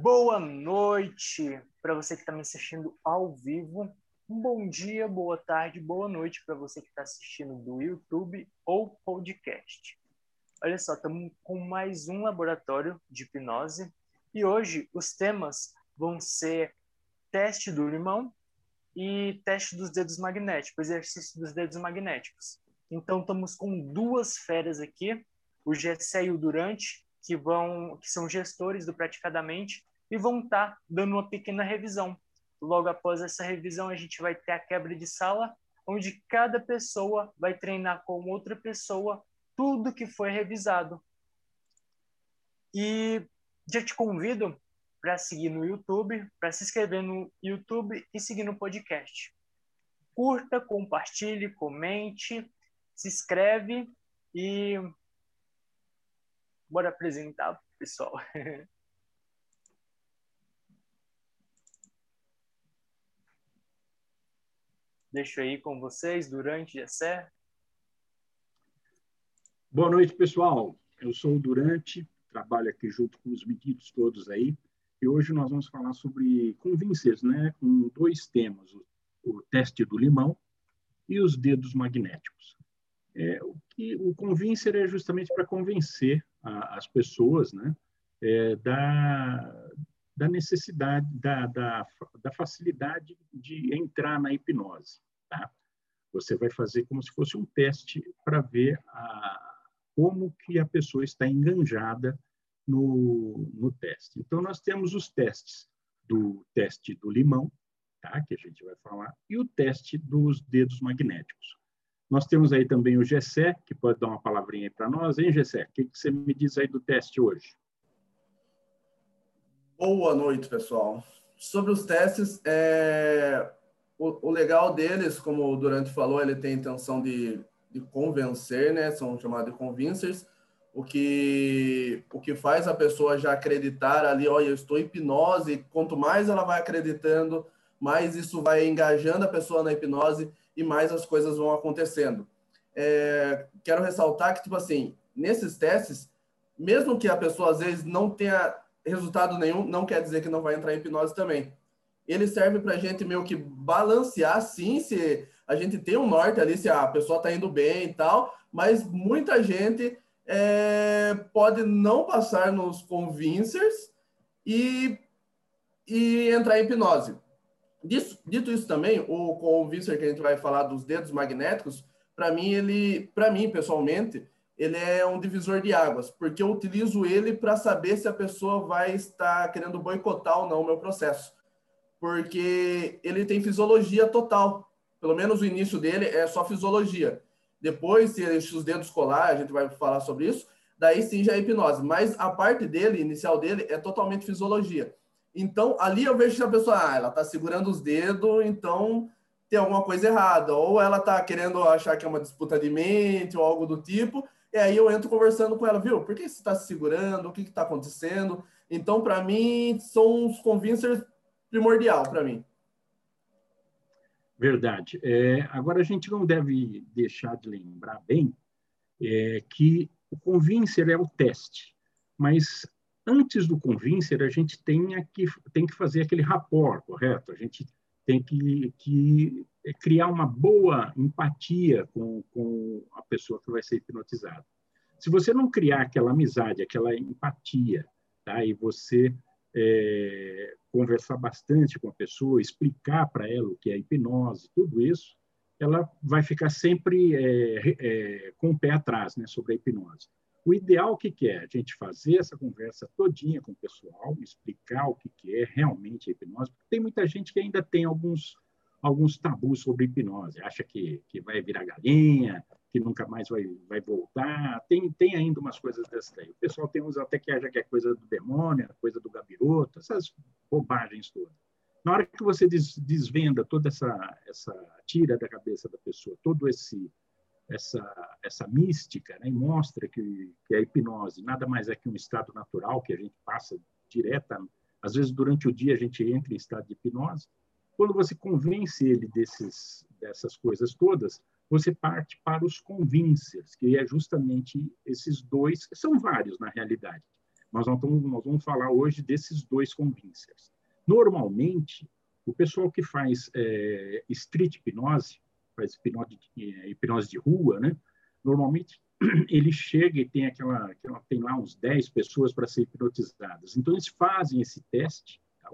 Boa noite para você que está me assistindo ao vivo. Bom dia, boa tarde, boa noite para você que está assistindo do YouTube ou podcast. Olha só, estamos com mais um laboratório de hipnose e hoje os temas vão ser teste do limão e teste dos dedos magnéticos, exercício dos dedos magnéticos. Então estamos com duas férias aqui, o Gessé e o Durante, que vão que são gestores do Praticadamente e vão estar tá dando uma pequena revisão. Logo após essa revisão, a gente vai ter a quebra de sala, onde cada pessoa vai treinar com outra pessoa tudo que foi revisado. E já te convido para seguir no YouTube, para se inscrever no YouTube e seguir no podcast. Curta, compartilhe, comente, se inscreve e bora apresentar pro pessoal. Deixo aí com vocês durante Jessé. Boa noite, pessoal. Eu sou o Durante, trabalho aqui junto com os meninos todos aí. E hoje nós vamos falar sobre convincers, né? Com dois temas: o, o teste do limão e os dedos magnéticos. É, o, que, o convincer é justamente para convencer a, as pessoas, né? É, da, da necessidade, da, da, da facilidade de entrar na hipnose. Tá? Você vai fazer como se fosse um teste para ver a, como que a pessoa está enganjada no, no teste. Então, nós temos os testes do teste do limão, tá? que a gente vai falar, e o teste dos dedos magnéticos. Nós temos aí também o Gessé, que pode dar uma palavrinha aí para nós. Hein, Gessé? O que, você me diz aí do teste hoje? Boa noite, pessoal. Sobre os testes, é... o, o, legal deles, como o Durante falou, ele tem a intenção de, de convencer, né? São chamados de convincers, o que, o que faz a pessoa já acreditar ali, olha, eu estou em hipnose, quanto mais ela vai acreditando, mais isso vai engajando a pessoa na hipnose e mais as coisas vão acontecendo. É, quero ressaltar que, tipo assim, nesses testes, mesmo que a pessoa às vezes não tenha resultado nenhum, não quer dizer que não vai entrar em hipnose também. Ele serve para a gente meio que balancear, sim, se a gente tem um norte ali, se a pessoa está indo bem e tal, mas muita gente é, pode não passar nos convincers e, e entrar em hipnose. Dito, dito isso também, o convincer que a gente vai falar dos dedos magnéticos, para mim, ele, para mim, pessoalmente, ele é um divisor de águas, porque eu utilizo ele para saber se a pessoa vai estar querendo boicotar ou não o meu processo. Porque ele tem fisiologia total. Pelo menos o início dele é só fisiologia. Depois, se os dedos colar, a gente vai falar sobre isso, daí sim já é hipnose. Mas a parte dele, inicial dele, é totalmente fisiologia. Então, ali eu vejo que a pessoa, ah, ela está segurando os dedos, então tem alguma coisa errada. Ou ela está querendo achar que é uma disputa de mente ou algo do tipo, e aí eu entro conversando com ela, viu? Por que você está se segurando? O que está acontecendo? Então, para mim, são os convincers primordial para mim. Verdade. É, agora, a gente não deve deixar de lembrar bem é, que o convincer é o teste, mas antes do convincer, a gente tem que, tem que fazer aquele rapport, correto? A gente tem que, que criar uma boa empatia com, com a pessoa que vai ser hipnotizada. Se você não criar aquela amizade, aquela empatia, tá? e você é, conversar bastante com a pessoa, explicar para ela o que é hipnose, tudo isso, ela vai ficar sempre é, é, com o pé atrás né, sobre a hipnose. O ideal, o que, que é? A gente fazer essa conversa todinha com o pessoal, explicar o que, que é realmente a hipnose, porque tem muita gente que ainda tem alguns alguns tabus sobre hipnose. Acha que, que vai virar galinha, que nunca mais vai, vai voltar. Tem, tem ainda umas coisas dessas aí. O pessoal tem uns até que acha que é coisa do demônio, coisa do gabiroto, essas bobagens todas. Na hora que você des, desvenda toda essa, essa tira da cabeça da pessoa, todo esse essa essa mística, né, e mostra que, que a hipnose nada mais é que um estado natural que a gente passa direta, às vezes durante o dia a gente entra em estado de hipnose, quando você convence ele desses, dessas coisas todas, você parte para os convincers, que é justamente esses dois, são vários na realidade, Mas nós nós vamos falar hoje desses dois convincers. Normalmente, o pessoal que faz é, street hipnose, faz hipnose de, é, hipnose de rua, né? Normalmente ele chega e tem aquela, aquela tem lá uns 10 pessoas para ser hipnotizadas. Então eles fazem esse teste, tá?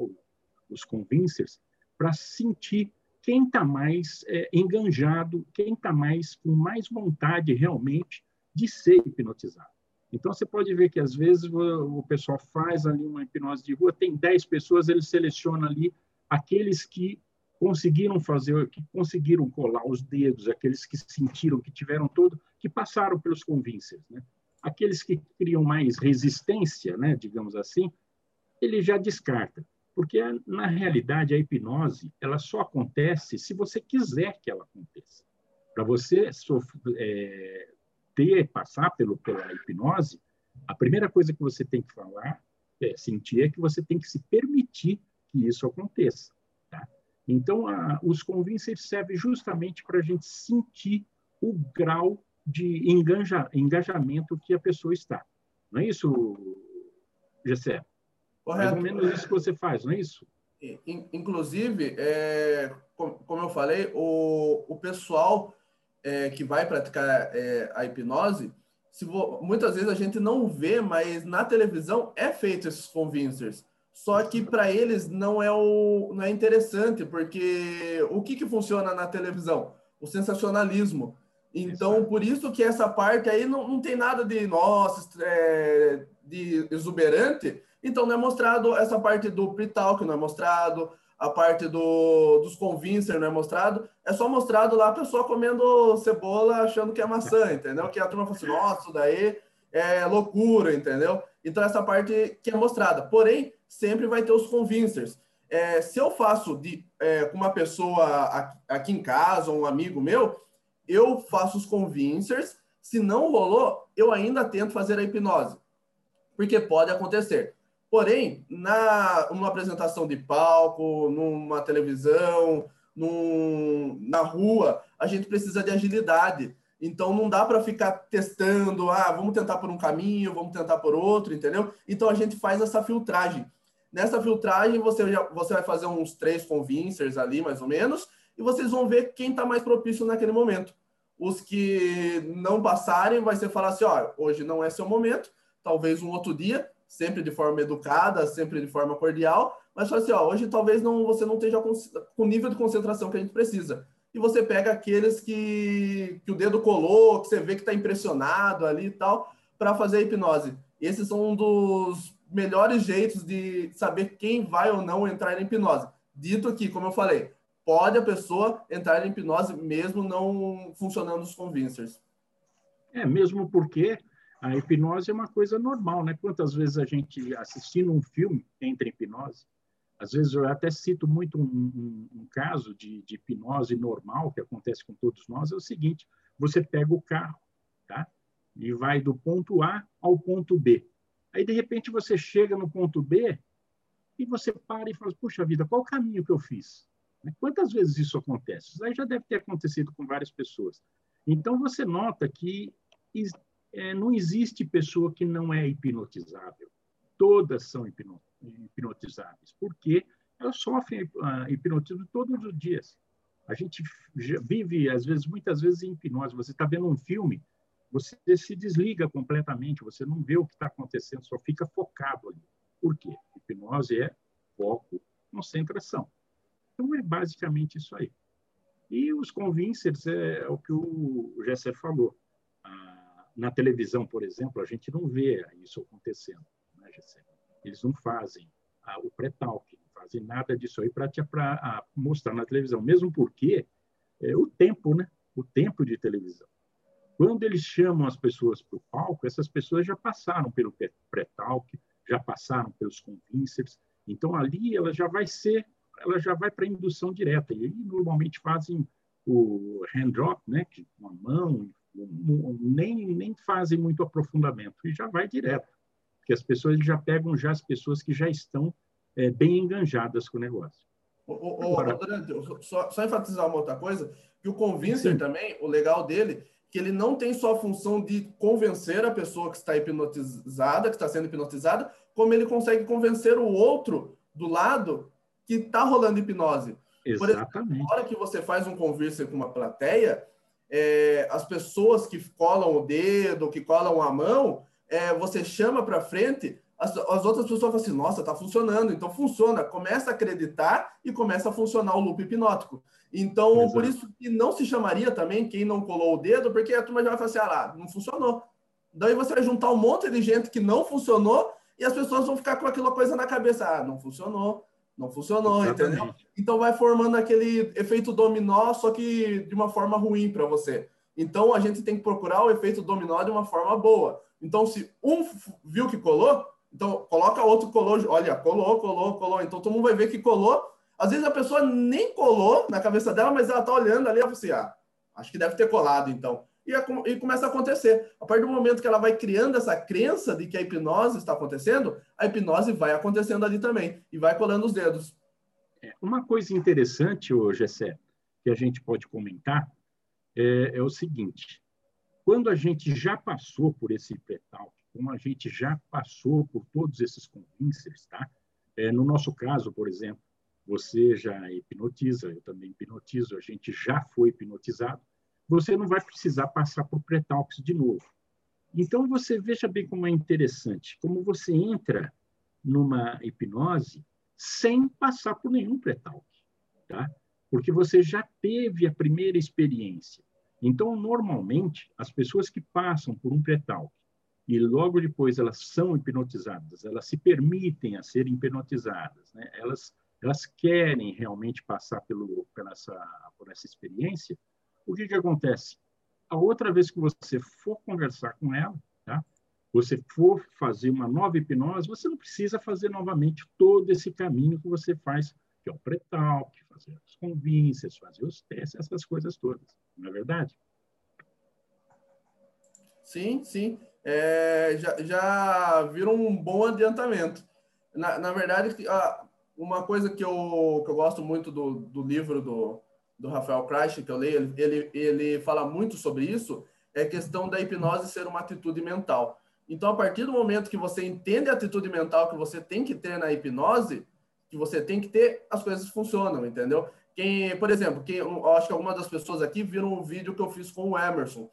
os convincers, para sentir quem está mais é, enganjado, quem está mais com mais vontade realmente de ser hipnotizado. Então você pode ver que às vezes o pessoal faz ali uma hipnose de rua, tem 10 pessoas, ele seleciona ali aqueles que conseguiram fazer, que conseguiram colar os dedos, aqueles que sentiram, que tiveram todo, que passaram pelos convincers, né? Aqueles que criam mais resistência, né, digamos assim, ele já descarta, porque na realidade a hipnose ela só acontece se você quiser que ela aconteça. Para você é, ter passar pelo pela hipnose, a primeira coisa que você tem que falar, é, sentir é que você tem que se permitir que isso aconteça. Então, a, os convincers servem justamente para a gente sentir o grau de engaja, engajamento que a pessoa está. Não é isso, Gessé? Correto. Mais ou menos isso que você faz, não é isso? Inclusive, é, como eu falei, o, o pessoal é, que vai praticar é, a hipnose, vo, muitas vezes a gente não vê, mas na televisão é feito esses convincers. Só que para eles não é o não é interessante, porque o que, que funciona na televisão? O sensacionalismo. Então, Exato. por isso que essa parte aí não, não tem nada de nossa, é, de exuberante. Então, não é mostrado essa parte do pre-talk, não é mostrado a parte do, dos convincer, não é mostrado. É só mostrado lá a pessoa comendo cebola achando que é maçã, entendeu? Que a turma fala assim, nossa, isso daí é loucura, entendeu? Então, essa parte que é mostrada. Porém, sempre vai ter os convincers. É, se eu faço de, é, com uma pessoa aqui em casa, um amigo meu, eu faço os convincers. Se não rolou, eu ainda tento fazer a hipnose. Porque pode acontecer. Porém, na, numa apresentação de palco, numa televisão, num, na rua, a gente precisa de agilidade. Então não dá para ficar testando, ah, vamos tentar por um caminho, vamos tentar por outro, entendeu? Então a gente faz essa filtragem. Nessa filtragem, você, já, você vai fazer uns três convincers ali, mais ou menos, e vocês vão ver quem está mais propício naquele momento. Os que não passarem, vai ser falar assim, ó, hoje não é seu momento, talvez um outro dia, sempre de forma educada, sempre de forma cordial, mas fala assim, ó, hoje talvez não, você não esteja com, com o nível de concentração que a gente precisa. E você pega aqueles que, que o dedo colou, que você vê que está impressionado ali e tal, para fazer a hipnose. Esses são um dos melhores jeitos de saber quem vai ou não entrar em hipnose. Dito que, como eu falei, pode a pessoa entrar em hipnose mesmo não funcionando os convincers. É, mesmo porque a hipnose é uma coisa normal, né? Quantas vezes a gente assistindo um filme entra em hipnose? Às vezes eu até cito muito um, um, um caso de, de, hipnose normal que acontece com todos nós, é o seguinte, você pega o carro, tá? E vai do ponto A ao ponto B. Aí, de repente, você chega no ponto B e você para e fala, puxa vida, qual o caminho que eu fiz? Né? Quantas vezes isso acontece? Isso aí já deve ter acontecido com várias pessoas. Então, você nota que é, não existe pessoa que não é hipnotizável. Todas são hipnotizáveis, porque elas sofrem uh, hipnotismo todos os dias. A gente vive, às vezes, muitas vezes, em hipnose. Você está vendo um filme, você se desliga completamente, você não vê o que está acontecendo, só fica focado ali. Por quê? Hipnose é foco, concentração. Então, é basicamente isso aí. E os convincers é, é o que o Gesser falou. Ah, na televisão, por exemplo, a gente não vê isso acontecendo. Né? Eles não fazem ah, o pré-talk, não fazem nada disso aí para ah, mostrar na televisão. Mesmo porque é, o tempo, né? O tempo de televisão. Quando eles chamam as pessoas para o palco, essas pessoas já passaram pelo pré-talk, já passaram pelos convincers. Então ali ela já vai ser ela já vai para a indução direta. E aí, normalmente fazem o hand drop, né, com a mão, nem, nem fazem muito aprofundamento, e já vai direto. Porque as pessoas já pegam já as pessoas que já estão é, bem enganjadas com o negócio. Agora, só, só, enfatizar uma outra coisa, que o convincer Sim. também, o legal dele que ele não tem só a função de convencer a pessoa que está hipnotizada, que está sendo hipnotizada, como ele consegue convencer o outro do lado que está rolando hipnose. Exatamente. Por exemplo, na hora que você faz um conversa com uma plateia, é, as pessoas que colam o dedo, que colam a mão, é, você chama para frente, as, as, outras pessoas falam assim, nossa, tá funcionando. Então funciona, começa a acreditar e começa a funcionar o loop hipnótico. Então, Exato. por isso que não se chamaria também quem não colou o dedo, porque a turma já vai falar assim, ah lá, não funcionou. Daí você vai juntar um monte de gente que não funcionou e as pessoas vão ficar com aquela coisa na cabeça, ah, não funcionou, não funcionou, Exatamente. entendeu? Então vai formando aquele efeito dominó, só que de uma forma ruim para você. Então a gente tem que procurar o efeito dominó de uma forma boa. Então, se um viu que colou, então coloca outro colou, olha, colou, colou, colou. Então todo mundo vai ver que colou. Às vezes a pessoa nem colou na cabeça dela, mas ela tá olhando ali e fala assim: ah, acho que deve ter colado então. E, e começa a acontecer. A partir do momento que ela vai criando essa crença de que a hipnose está acontecendo, a hipnose vai acontecendo ali também e vai colando os dedos. É, uma coisa interessante, ô Gessé, que a gente pode comentar, é, é o seguinte: quando a gente já passou por esse pré-talk, como a gente já passou por todos esses convincers, tá? É, no nosso caso, por exemplo, você já hipnotiza, eu também hipnotizo, a gente já foi hipnotizado, você não vai precisar passar por pré-talks de novo. Então, você veja bem como é interessante, como você entra numa hipnose sem passar por nenhum pré-talk, tá? Porque você já teve a primeira experiência. Então, normalmente, as pessoas que passam por um pré-talk e logo depois elas são hipnotizadas, elas se permitem a serem hipnotizadas, né? elas, elas querem realmente passar pelo, pela essa, por essa experiência, o que, que acontece? A outra vez que você for conversar com ela, tá? você for fazer uma nova hipnose, você não precisa fazer novamente todo esse caminho que você faz, que é o pré-talk, fazer as convências, fazer os testes, essas coisas todas. Não é verdade? Sim, sim. É, já, já viram um bom adiantamento. Na, na verdade, uma coisa que eu, que eu gosto muito do, do livro do, do Rafael Kreich, que eu leio, ele, ele fala muito sobre isso, é a questão da hipnose ser uma atitude mental. Então, a partir do momento que você entende a atitude mental que você tem que ter na hipnose, que você tem que ter, as coisas funcionam, entendeu? Quem, por exemplo, quem, eu acho que algumas das pessoas aqui viram um vídeo que eu fiz com o Emerson.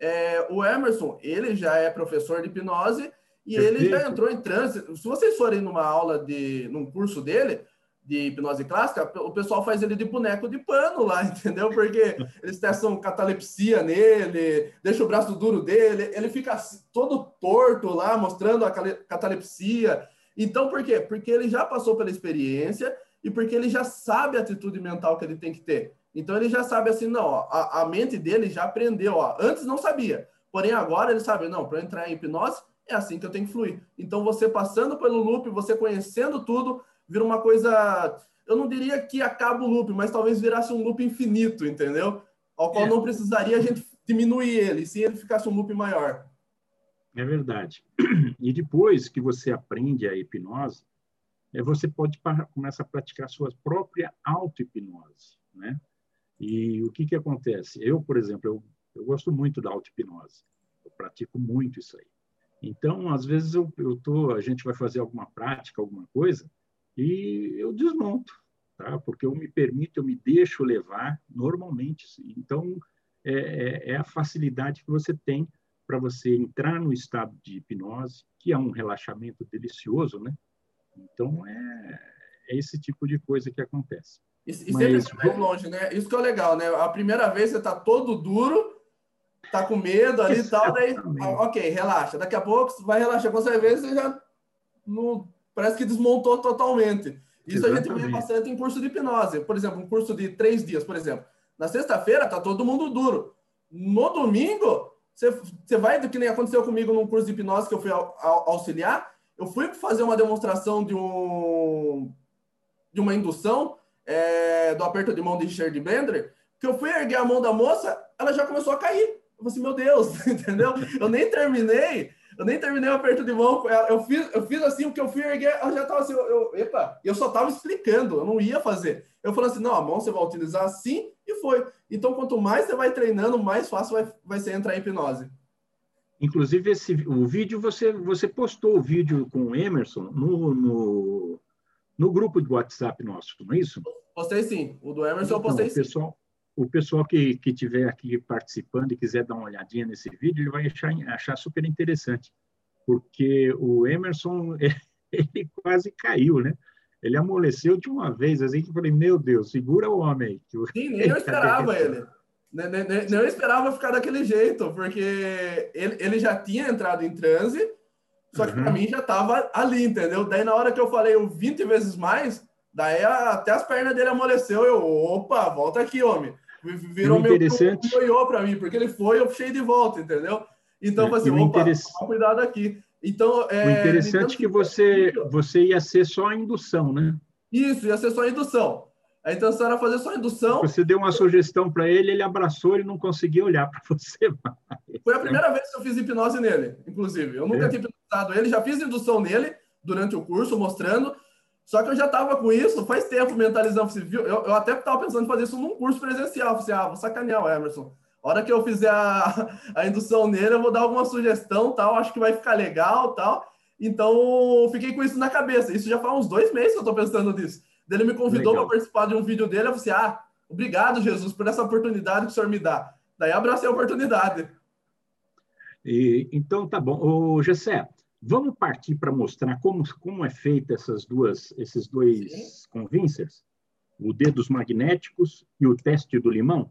É, o Emerson, ele já é professor de hipnose e ele já entrou em transe. Se vocês forem numa aula de, num curso dele, de hipnose clássica, o pessoal faz ele de boneco de pano lá, entendeu? Porque eles testam catalepsia nele, deixa o braço duro dele, ele fica todo torto lá, mostrando a catalepsia. Então, por quê? Porque ele já passou pela experiência e porque ele já sabe a atitude mental que ele tem que ter. Então, ele já sabe assim, não, ó, a, a mente dele já aprendeu, ó, antes não sabia, porém agora ele sabe, não, para entrar em hipnose, é assim que eu tenho que fluir. Então, você passando pelo loop, você conhecendo tudo, vira uma coisa. Eu não diria que acaba o loop, mas talvez virasse um loop infinito, entendeu? Ao qual é. não precisaria a gente diminuir ele, se ele ficasse um loop maior. É verdade. E depois que você aprende a hipnose, é, você pode começar a praticar sua própria auto-hipnose, né? E o que que acontece? Eu, por exemplo, eu, eu gosto muito da auto-hipnose. Eu pratico muito isso aí. Então, às vezes eu, eu tô, a gente vai fazer alguma prática, alguma coisa, e eu desmonto, tá? porque eu me permito, eu me deixo levar normalmente. Então, é, é, é a facilidade que você tem para você entrar no estado de hipnose, que é um relaxamento delicioso, né? Então, é, é esse tipo de coisa que acontece. E, e Mas, sempre vai longe, né? Isso que é legal, né? A primeira vez você está todo duro, tá com medo ali e tal, daí, ok, relaxa. Daqui a pouco você vai relaxar. Quando você vê, você já não parece que desmontou totalmente. Isso Exatamente. a gente vê bastante em curso de hipnose. Por exemplo, um curso de três dias, por exemplo. Na sexta-feira tá todo mundo duro. No domingo, você vai do que nem aconteceu comigo num curso de hipnose que eu fui auxiliar. Eu fui fazer uma demonstração de um de uma indução é, do aperto de mão de Richard Bender, que eu fui erguer a mão da moça, ela já começou a cair. Eu falei assim, meu Deus, entendeu? Eu nem terminei eu nem terminei o aperto de mão. Eu fiz, eu fiz assim, porque eu fui erguer, ela já tava assim, eu, eu, epa, eu só tava explicando, eu não ia fazer. Eu falei assim, não, a mão você vai utilizar assim e foi. Então, quanto mais você vai treinando, mais fácil vai, vai ser entrar em hipnose. Inclusive, esse, o vídeo, você, você postou o vídeo com o Emerson no, no, no grupo de WhatsApp nosso, não é isso? Postei sim. O do Emerson eu postei o pessoal, sim. O pessoal que, que tiver aqui participando e quiser dar uma olhadinha nesse vídeo, ele vai achar, achar super interessante. Porque o Emerson, ele quase caiu, né? Ele amoleceu de uma vez, assim, que eu falei, meu Deus, segura o homem aí. Sim, nem eu esperava ele. Nem, nem, nem, eu esperava ficar daquele jeito, porque ele, ele já tinha entrado em transe, só que uhum. para mim já estava ali, entendeu? Daí na hora que eu falei o 20 vezes mais, daí até as pernas dele amoleceu, eu, opa, volta aqui, homem. Virou meio meu para mim, porque ele foi, eu puxei de volta, entendeu? Então, é, assim, opa, interess... cuidado aqui. Então, é, o interessante é que você, você ia ser só a indução, né? Isso, ia ser só a indução. A intenção era fazer só indução. Você deu uma sugestão para ele, ele abraçou e não conseguia olhar para você mais. Foi a primeira vez que eu fiz hipnose nele, inclusive. Eu nunca é. tinha hipnotizado ele, já fiz indução nele durante o curso, mostrando. Só que eu já estava com isso faz tempo, mentalizando. Viu? Eu, eu até estava pensando em fazer isso num curso presencial. Falei, ah, vou sacanear o Emerson. A hora que eu fizer a, a indução nele, eu vou dar alguma sugestão, tal. Acho que vai ficar legal, tal. Então, fiquei com isso na cabeça. Isso já faz uns dois meses que eu estou pensando nisso. Ele me convidou para participar de um vídeo dele. Eu falei assim, ah, obrigado, Jesus, por essa oportunidade que o senhor me dá. Daí abracei a oportunidade. E, então, tá bom. Ô, Gessé, Vamos partir para mostrar como, como é feita essas duas, esses dois Sim. convincers, o dedos magnéticos e o teste do limão?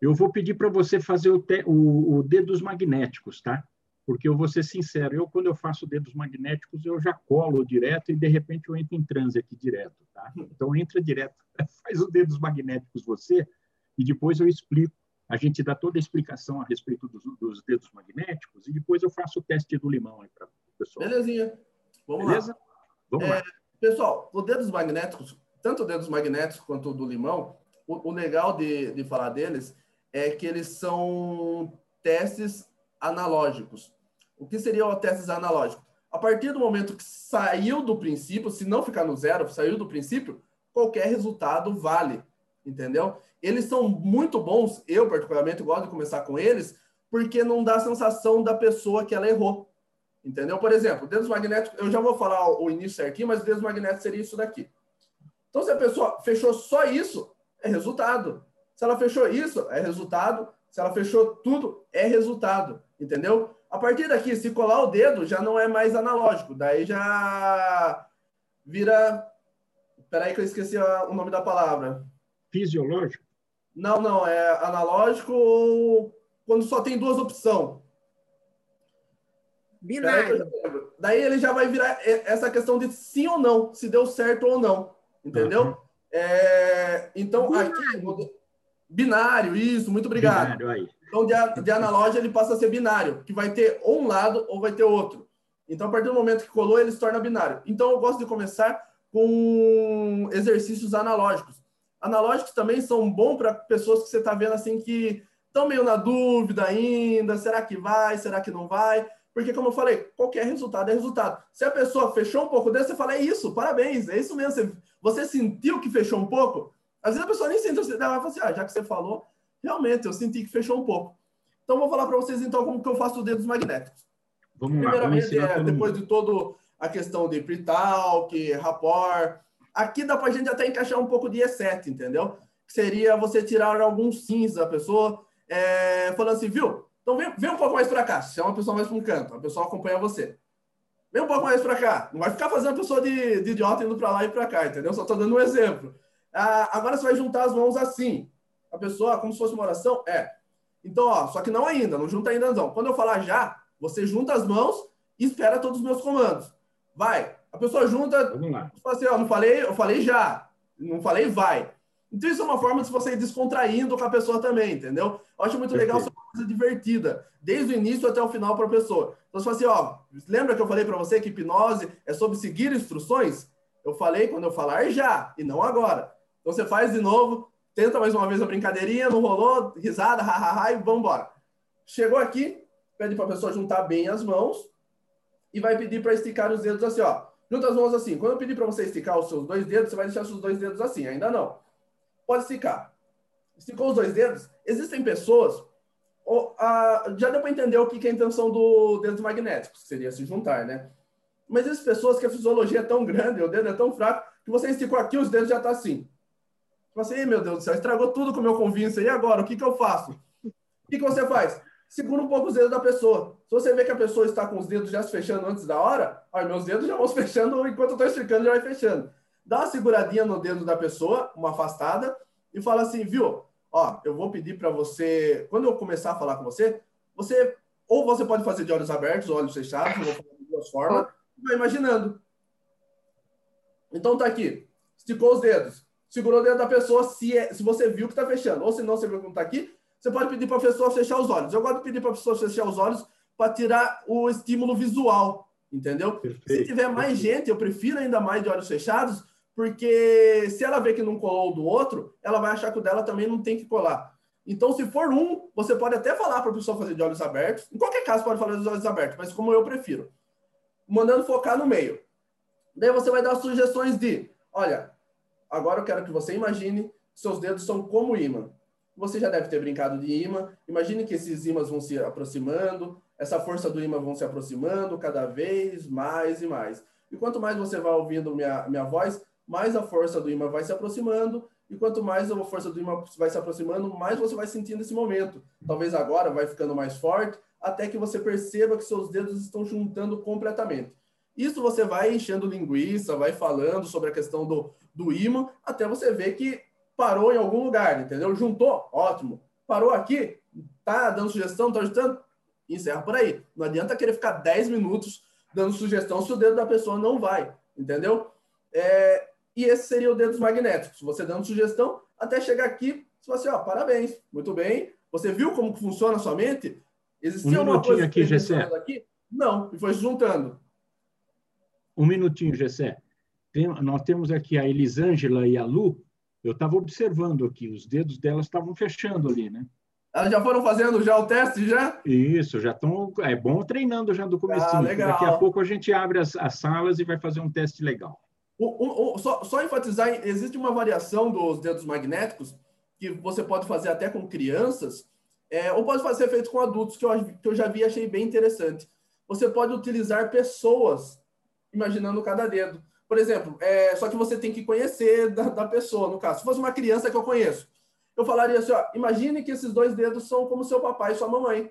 Eu vou pedir para você fazer o, te, o, o, dedos magnéticos, tá? Porque eu vou ser sincero, eu quando eu faço dedos magnéticos, eu já colo direto e de repente eu entro em transe aqui direto, tá? Então entra direto, faz os dedos magnéticos você e depois eu explico a gente dá toda a explicação a respeito dos, dos dedos magnéticos e depois eu faço o teste do limão aí para o pessoal. Belezinha. Vamos Beleza? lá. Vamos é, lá. Pessoal, os dedos magnéticos, tanto os dedos magnéticos quanto o do limão, o, o legal de, de falar deles é que eles são testes analógicos. O que seriam testes analógicos? A partir do momento que saiu do princípio, se não ficar no zero, saiu do princípio, qualquer resultado vale entendeu? Eles são muito bons, eu particularmente gosto de começar com eles, porque não dá a sensação da pessoa que ela errou, entendeu? Por exemplo, dedos magnéticos, eu já vou falar o início certinho, mas dedos magnéticos seria isso daqui. Então, se a pessoa fechou só isso, é resultado. Se ela fechou isso, é resultado. Se ela fechou tudo, é resultado, entendeu? A partir daqui, se colar o dedo, já não é mais analógico, daí já vira. Peraí que eu esqueci o nome da palavra fisiológico? Não, não, é analógico quando só tem duas opções. Binário. Daí ele já vai virar essa questão de sim ou não, se deu certo ou não. Entendeu? Uhum. É, então, binário. aqui. Binário, isso, muito obrigado. Binário, aí. Então, de, de analógico, ele passa a ser binário, que vai ter ou um lado ou vai ter outro. Então, a partir do momento que colou, ele se torna binário. Então, eu gosto de começar com exercícios analógicos analógicos também são bons para pessoas que você está vendo assim que estão meio na dúvida ainda, será que vai, será que não vai? Porque, como eu falei, qualquer resultado é resultado. Se a pessoa fechou um pouco desse, você fala, é isso, parabéns, é isso mesmo. Você, você sentiu que fechou um pouco? Às vezes a pessoa nem sentiu, você vai falar assim, ah, já que você falou, realmente, eu senti que fechou um pouco. Então, vou falar para vocês, então, como que eu faço os dedos magnéticos. Vamos Primeiramente, lá, é, depois de toda a questão de pre-talk, rapport, Aqui dá para a gente até encaixar um pouco de E7, entendeu? Seria você tirar alguns sims da pessoa, é, falando assim, viu? Então vem, vem um pouco mais para cá. Se é uma pessoa mais para um canto, a pessoa acompanha você. Vem um pouco mais para cá. Não vai ficar fazendo a pessoa de, de idiota indo para lá e para cá, entendeu? Só estou dando um exemplo. Ah, agora você vai juntar as mãos assim. A pessoa, como se fosse uma oração, é. Então, ó, só que não ainda, não junta ainda não. Quando eu falar já, você junta as mãos e espera todos os meus comandos. Vai, a pessoa junta, lá. Tipo assim, ó, não falei, eu falei já, não falei vai. Então isso é uma forma de você ir descontraindo com a pessoa também, entendeu? Eu acho muito Perfeito. legal, uma coisa divertida, desde o início até o final para a pessoa. Então você fala assim, ó, lembra que eu falei para você que hipnose é sobre seguir instruções? Eu falei quando eu falar já, e não agora. Então você faz de novo, tenta mais uma vez a brincadeirinha, não rolou, risada, hahaha, e vamos embora. Chegou aqui, pede para a pessoa juntar bem as mãos e vai pedir para esticar os dedos assim, ó. Junta as mãos assim. Quando eu pedir para você esticar os seus dois dedos, você vai deixar os seus dois dedos assim. Ainda não. Pode esticar. Esticou os dois dedos? Existem pessoas. Ou, a, já deu para entender o que, que é a intenção do dedo magnético, seria se juntar, né? Mas existem pessoas que a fisiologia é tão grande, o dedo é tão fraco, que você esticou aqui, os dedos já estão tá assim. Você, assim, meu Deus do céu, estragou tudo com o meu convívio. E agora? O que, que eu faço? O que, que você faz? segura um pouco os dedos da pessoa. Se você vê que a pessoa está com os dedos já se fechando antes da hora, olha, meus dedos já vão se fechando enquanto eu estou esticando, já vai fechando. Dá uma seguradinha no dedo da pessoa, uma afastada, e fala assim, viu? Ó, eu vou pedir para você, quando eu começar a falar com você, você, ou você pode fazer de olhos abertos olhos fechados, eu vou fazer de duas formas, vai imaginando. Então tá aqui, esticou os dedos, segurou o dedo da pessoa se, é, se você viu que está fechando, ou se não, você viu que não está aqui, você pode pedir para a pessoa fechar os olhos. Eu gosto de pedir para a pessoa fechar os olhos para tirar o estímulo visual, entendeu? Perfeito. Se tiver mais gente, eu prefiro ainda mais de olhos fechados, porque se ela vê que não colou do outro, ela vai achar que o dela também não tem que colar. Então, se for um, você pode até falar para a pessoa fazer de olhos abertos. Em qualquer caso, pode fazer de olhos abertos, mas como eu prefiro. Mandando focar no meio. Daí você vai dar sugestões de: olha, agora eu quero que você imagine seus dedos são como imã. Você já deve ter brincado de imã. Imagine que esses ímãs vão se aproximando, essa força do imã vão se aproximando cada vez mais e mais. E quanto mais você vai ouvindo minha, minha voz, mais a força do imã vai se aproximando. E quanto mais a força do imã vai se aproximando, mais você vai sentindo esse momento. Talvez agora vai ficando mais forte, até que você perceba que seus dedos estão juntando completamente. Isso você vai enchendo linguiça, vai falando sobre a questão do, do imã, até você ver que parou em algum lugar, entendeu? Juntou, ótimo. Parou aqui, tá dando sugestão, tá ajustando, encerra por aí. Não adianta querer ficar 10 minutos dando sugestão se o dedo da pessoa não vai, entendeu? É, e esse seria o dedo dos magnéticos. Você dando sugestão, até chegar aqui, você fala assim, ó, parabéns, muito bem. Você viu como funciona a sua mente? Existia um alguma coisa aqui, Gessé. aqui? Não, e foi se juntando. Um minutinho, Gessé. Tem, nós temos aqui a Elisângela e a Lu, eu estava observando aqui, os dedos delas estavam fechando ali, né? Elas já foram fazendo já o teste, já? Isso, já estão. É bom treinando já do começo. Ah. Daqui a pouco a gente abre as, as salas e vai fazer um teste legal. O, o, o, só, só enfatizar, existe uma variação dos dedos magnéticos que você pode fazer até com crianças, é, ou pode fazer feito com adultos, que eu, que eu já vi e achei bem interessante. Você pode utilizar pessoas imaginando cada dedo. Por exemplo, é, só que você tem que conhecer da, da, pessoa, no caso. Se fosse uma criança que eu conheço, eu falaria assim, ó, imagine que esses dois dedos são como seu papai e sua mamãe.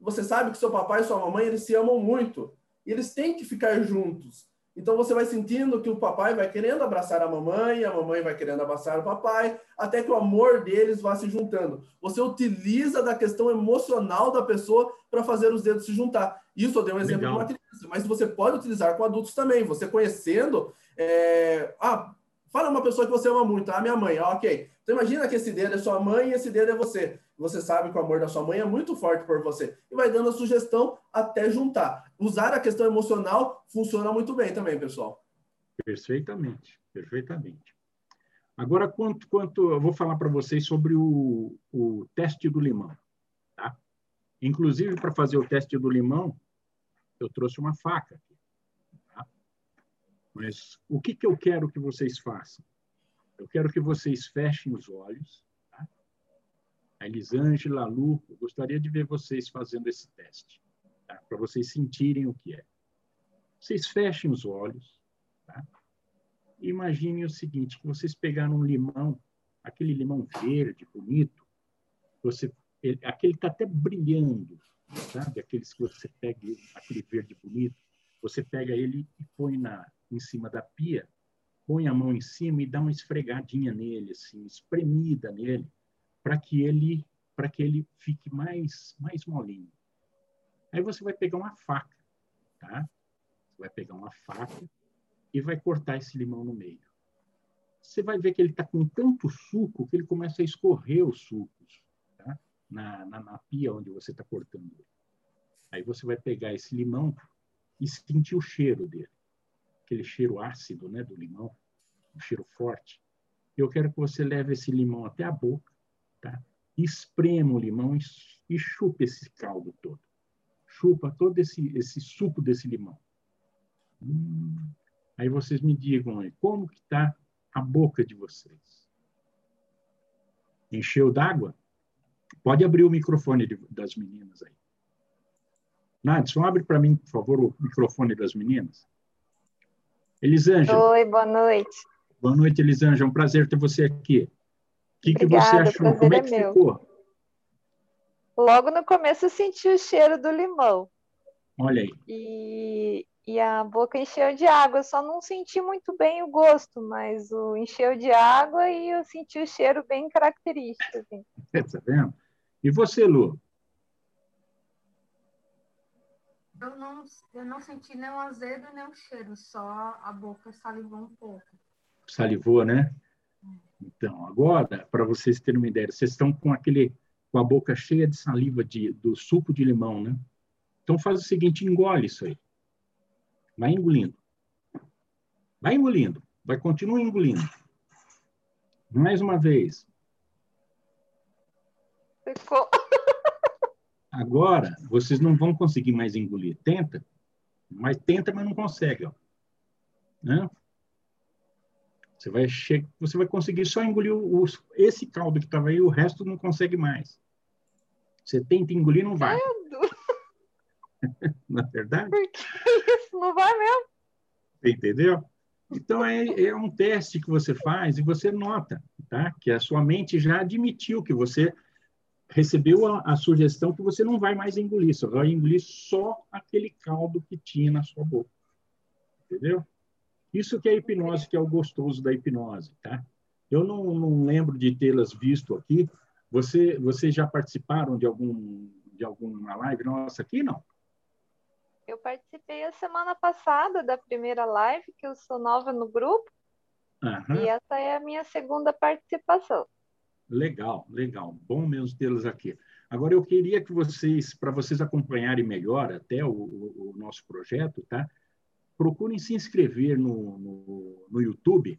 Você sabe que seu papai e sua mamãe, eles se amam muito. E eles têm que ficar juntos. Então você vai sentindo que o papai vai querendo abraçar a mamãe, a mamãe vai querendo abraçar o papai, até que o amor deles vá se juntando. Você utiliza da questão emocional da pessoa para fazer os dedos se juntar. Isso eu dei um exemplo Legal. de uma criança, mas você pode utilizar com adultos também. Você conhecendo. É... Ah, fala uma pessoa que você ama muito, a ah, minha mãe, ah, ok. Então imagina que esse dedo é sua mãe e esse dedo é você. Você sabe que o amor da sua mãe é muito forte por você. E vai dando a sugestão até juntar. Usar a questão emocional funciona muito bem também, pessoal. Perfeitamente, perfeitamente. Agora, quanto, quanto eu vou falar para vocês sobre o, o teste do limão. Inclusive, para fazer o teste do limão, eu trouxe uma faca. Tá? Mas o que, que eu quero que vocês façam? Eu quero que vocês fechem os olhos. Tá? A Elisângela, a Lu, eu gostaria de ver vocês fazendo esse teste, tá? para vocês sentirem o que é. Vocês fechem os olhos. Tá? E imaginem o seguinte, vocês pegaram um limão, aquele limão verde, bonito, você ele, aquele está até brilhando, sabe? Aqueles que você pega, aquele verde bonito, você pega ele e põe na, em cima da pia, põe a mão em cima e dá uma esfregadinha nele, assim, espremida nele, para que ele para que ele fique mais mais molinho. Aí você vai pegar uma faca, tá? Você vai pegar uma faca e vai cortar esse limão no meio. Você vai ver que ele está com tanto suco que ele começa a escorrer os sucos na, na, na pia onde você está cortando. Aí você vai pegar esse limão e sentir o cheiro dele, aquele cheiro ácido, né, do limão, um cheiro forte. Eu quero que você leve esse limão até a boca, tá? Esprema o limão e, e chupe esse caldo todo. chupa todo esse, esse suco desse limão. Hum, aí vocês me digam aí, como que está a boca de vocês? Encheu d'água? Pode abrir o microfone de, das meninas aí. Nadson, abre para mim, por favor, o microfone das meninas. Elisângela. Oi, boa noite. Boa noite, Elisângela. É um prazer ter você aqui. O que, que você achou? Como é, é que meu. ficou? Logo no começo eu senti o cheiro do limão. Olha aí. E, e a boca encheu de água. Eu só não senti muito bem o gosto, mas o encheu de água e eu senti o cheiro bem característico. Assim. Tá vendo? E você, Lu? Eu não, eu não senti nem o azedo nem o cheiro, só a boca salivou um pouco. Salivou, né? Então, agora, para vocês terem uma ideia, vocês estão com aquele com a boca cheia de saliva de, do suco de limão, né? Então faz o seguinte, engole isso aí. Vai engolindo. Vai engolindo. Vai continuar engolindo. Mais uma vez. Ficou. Agora, vocês não vão conseguir mais engolir. Tenta, mas tenta, mas não consegue. Ó. Né? Você vai, che... você vai conseguir só engolir o... esse caldo que estava aí, o resto não consegue mais. Você tenta engolir, não vai. não é verdade? Isso não vai mesmo. Entendeu? Então, é, é um teste que você faz e você nota tá? que a sua mente já admitiu que você recebeu a, a, sugestão que você não vai mais engolir, você vai engolir só aquele caldo que tinha na sua boca. Entendeu? Isso que é a hipnose, que é o gostoso da hipnose, tá? Eu não, não lembro de tê-las visto aqui. Você, vocês já participaram de algum de alguma live nossa aqui, não? Eu participei a semana passada da primeira live, que eu sou nova no grupo. Uhum. E essa é a minha segunda participação. Legal, legal. Bom mesmo tê-los aqui. Agora, eu queria que vocês, para vocês acompanharem melhor até o, o, o, nosso projeto, tá? Procurem se inscrever no, no, no YouTube.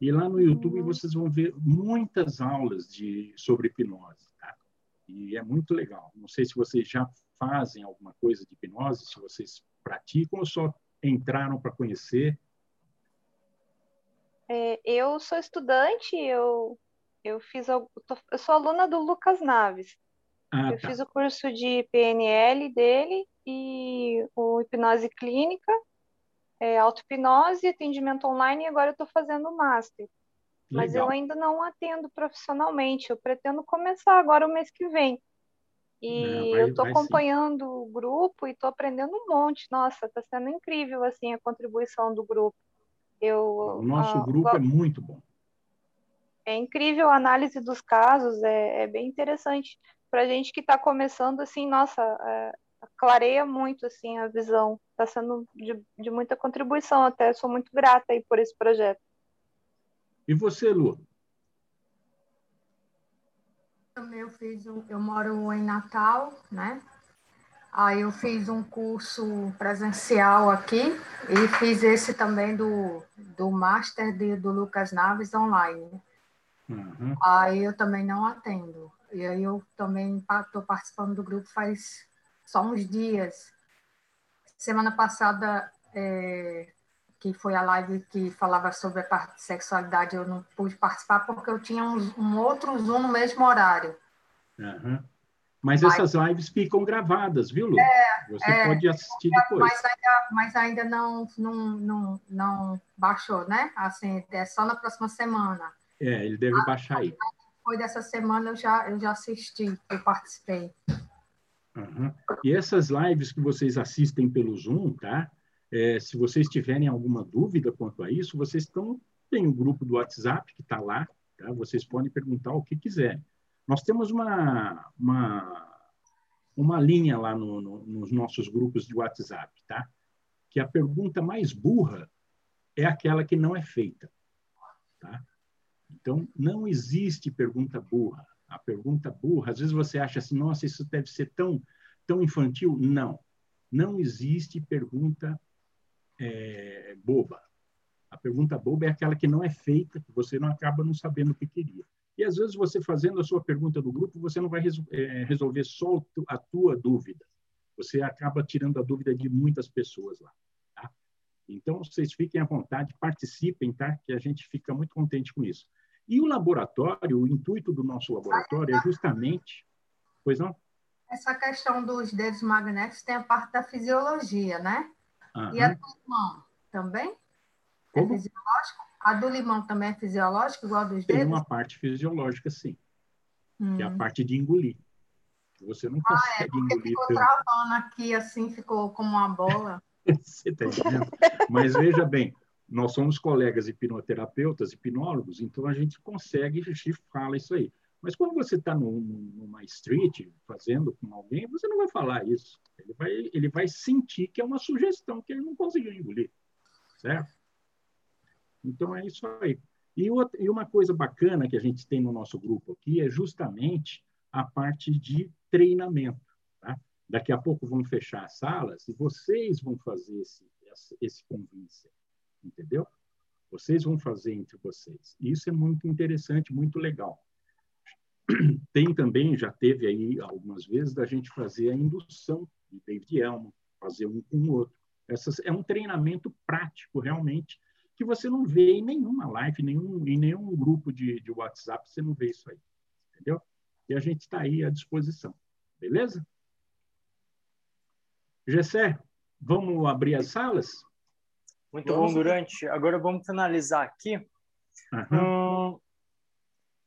E lá no YouTube uhum. vocês vão ver muitas aulas de, sobre hipnose, tá? E é muito legal. Não sei se vocês já fazem alguma coisa de hipnose, se vocês praticam ou só entraram para conhecer. É, eu sou estudante, eu eu fiz eu sou aluna do Lucas Naves. Ah, eu tá. fiz o curso de PNL dele e o hipnose clínica, é, auto-hipnose, atendimento online e agora eu estou fazendo o master. Legal. Mas eu ainda não atendo profissionalmente, eu pretendo começar agora o mês que vem. E não, vai, eu estou acompanhando sim. o grupo e estou aprendendo um monte. Nossa, está sendo incrível assim a contribuição do grupo. Eu, o nosso uh, grupo é muito bom é incrível a análise dos casos, é, é bem interessante para a gente que está começando, assim, nossa, é, clareia muito, assim, a visão, está sendo de, de, muita contribuição até, sou muito grata aí por esse projeto. E você, Lu? Também eu fiz, um, eu moro em Natal, né? Aí eu fiz um curso presencial aqui e fiz esse também do, do Master de, do Lucas Naves online. Uhum. Aí eu também não atendo. E aí eu também estou participando do grupo faz só uns dias. Semana passada, é, que foi a live que falava sobre a sexualidade, eu não pude participar porque eu tinha um, um outro Zoom no mesmo horário. Uhum. Mas essas lives ficam gravadas, viu, Lu? É, Você é, pode assistir depois. Mas ainda, mas ainda não, não, não, não baixou, né? Assim, é só na próxima semana. É, ele deve baixar aí. Foi dessa semana, eu já, eu já assisti, eu participei. Uhum. E essas lives que vocês assistem pelo Zoom, tá? É, se vocês tiverem alguma dúvida quanto a isso, vocês estão tem o um grupo do WhatsApp que está lá, tá? Vocês podem perguntar o que quiserem. Nós temos uma uma, uma linha lá no, no, nos nossos grupos de WhatsApp, tá? Que a pergunta mais burra é aquela que não é feita, tá? Então, não existe pergunta burra. A pergunta burra, às vezes você acha assim, nossa, isso deve ser tão, tão infantil. Não. Não existe pergunta é, boba. A pergunta boba é aquela que não é feita, que você não acaba não sabendo o que queria. E às vezes você fazendo a sua pergunta do grupo, você não vai é, resolver só a tua dúvida. Você acaba tirando a dúvida de muitas pessoas lá. Tá? Então, vocês fiquem à vontade, participem, tá? que a gente fica muito contente com isso. E o laboratório, o intuito do nosso laboratório é justamente. Pois não? Essa questão dos dedos magnéticos tem a parte da fisiologia, né? E a do limão também? É Como? É fisiológico? A do limão também é fisiológica, igual a dos dedos? Tem uma parte fisiológica, sim. Hum. Que é a hum. parte de engolir. Você não ah, é, consegue é, engolir. Ficou travando aqui, assim, ficou como uma bola. Você está entendendo? Mas veja bem, nós somos colegas hipnoterapeutas, hipnólogos, então a gente consegue, a gente fala isso aí. Mas quando você está numa street fazendo com alguém, você não vai falar isso. Ele vai, ele vai sentir que é uma sugestão que ele não conseguiu engolir, certo? Então é isso aí. E, outra, e uma coisa bacana que a gente tem no nosso grupo aqui é justamente a parte de treinamento. Tá? Daqui a pouco vão fechar as salas e vocês vão fazer esse, esse convincer, entendeu? Vocês vão fazer entre vocês. Isso é muito interessante, muito legal. Tem também, já teve aí algumas vezes, da gente fazer a indução de David Elmo, fazer um com o outro. Essas, é um treinamento prático, realmente, que você não vê em nenhuma live, nenhum, em nenhum grupo de, de WhatsApp, você não vê isso aí. Entendeu? E a gente está aí à disposição. Beleza? Gessé, vamos abrir as salas? Muito vamos. bom, Durante. Agora vamos finalizar aqui. Uhum. Hum,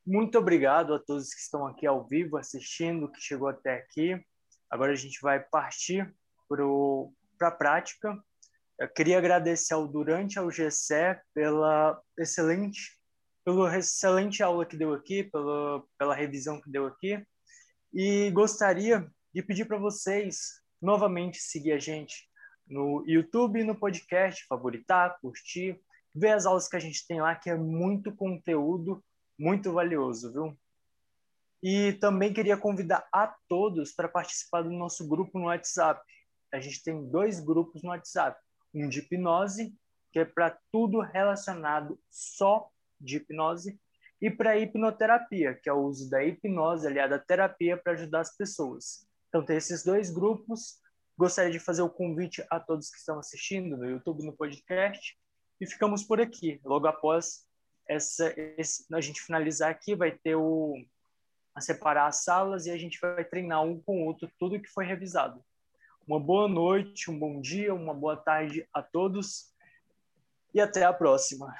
muito obrigado a todos que estão aqui ao vivo assistindo, que chegou até aqui. Agora a gente vai partir para a prática. Eu queria agradecer ao Durante ao Gessé pela excelente pela excelente aula que deu aqui, pela, pela revisão que deu aqui. E gostaria de pedir para vocês novamente seguir a gente no YouTube no podcast, favoritar, curtir, ver as aulas que a gente tem lá, que é muito conteúdo, muito valioso, viu? E também queria convidar a todos para participar do nosso grupo no WhatsApp. A gente tem dois grupos no WhatsApp, um de hipnose, que é para tudo relacionado só de hipnose, e para hipnoterapia, que é o uso da hipnose aliada à terapia para ajudar as pessoas. Então, tem esses dois grupos. Gostaria de fazer o convite a todos que estão assistindo no YouTube, no podcast. E ficamos por aqui. Logo após essa, esse, a gente finalizar aqui, vai ter o, a separar as salas e a gente vai treinar um com o outro tudo que foi revisado. Uma boa noite, um bom dia, uma boa tarde a todos e até a próxima.